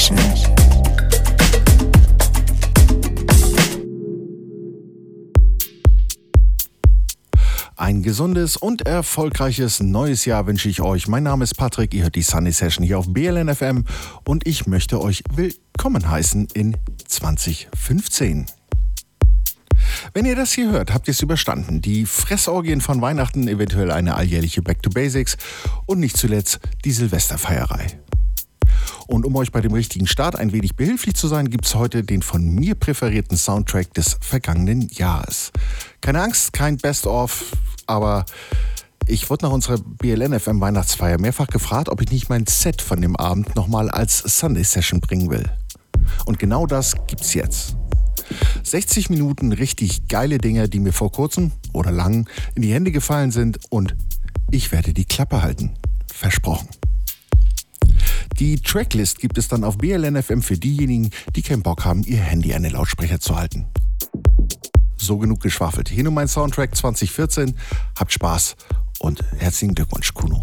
Session. Ein gesundes und erfolgreiches neues Jahr wünsche ich euch. Mein Name ist Patrick, ihr hört die Sunny Session hier auf BLN FM und ich möchte euch willkommen heißen in 2015. Wenn ihr das hier hört, habt ihr es überstanden. Die Fressorgien von Weihnachten, eventuell eine alljährliche Back to Basics und nicht zuletzt die Silvesterfeierei. Und um euch bei dem richtigen Start ein wenig behilflich zu sein, gibt es heute den von mir präferierten Soundtrack des vergangenen Jahres. Keine Angst, kein Best-of, aber ich wurde nach unserer BLNFM Weihnachtsfeier mehrfach gefragt, ob ich nicht mein Set von dem Abend nochmal als Sunday Session bringen will. Und genau das gibt's jetzt. 60 Minuten richtig geile Dinge, die mir vor kurzem oder lang in die Hände gefallen sind und ich werde die Klappe halten. Versprochen. Die Tracklist gibt es dann auf BLNFM für diejenigen, die keinen Bock haben, ihr Handy an den Lautsprecher zu halten. So genug geschwafelt. Hier nur mein Soundtrack 2014. Habt Spaß und herzlichen Glückwunsch, Kuno.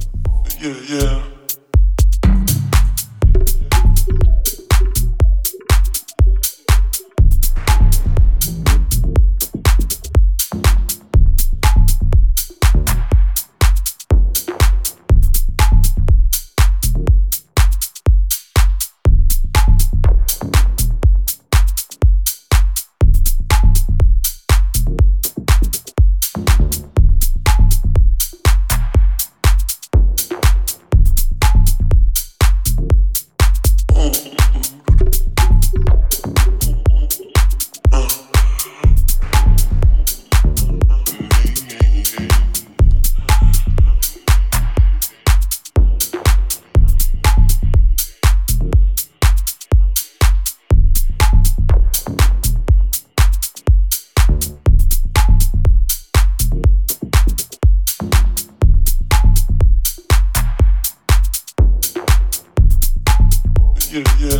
Yeah, yeah. yeah, yeah.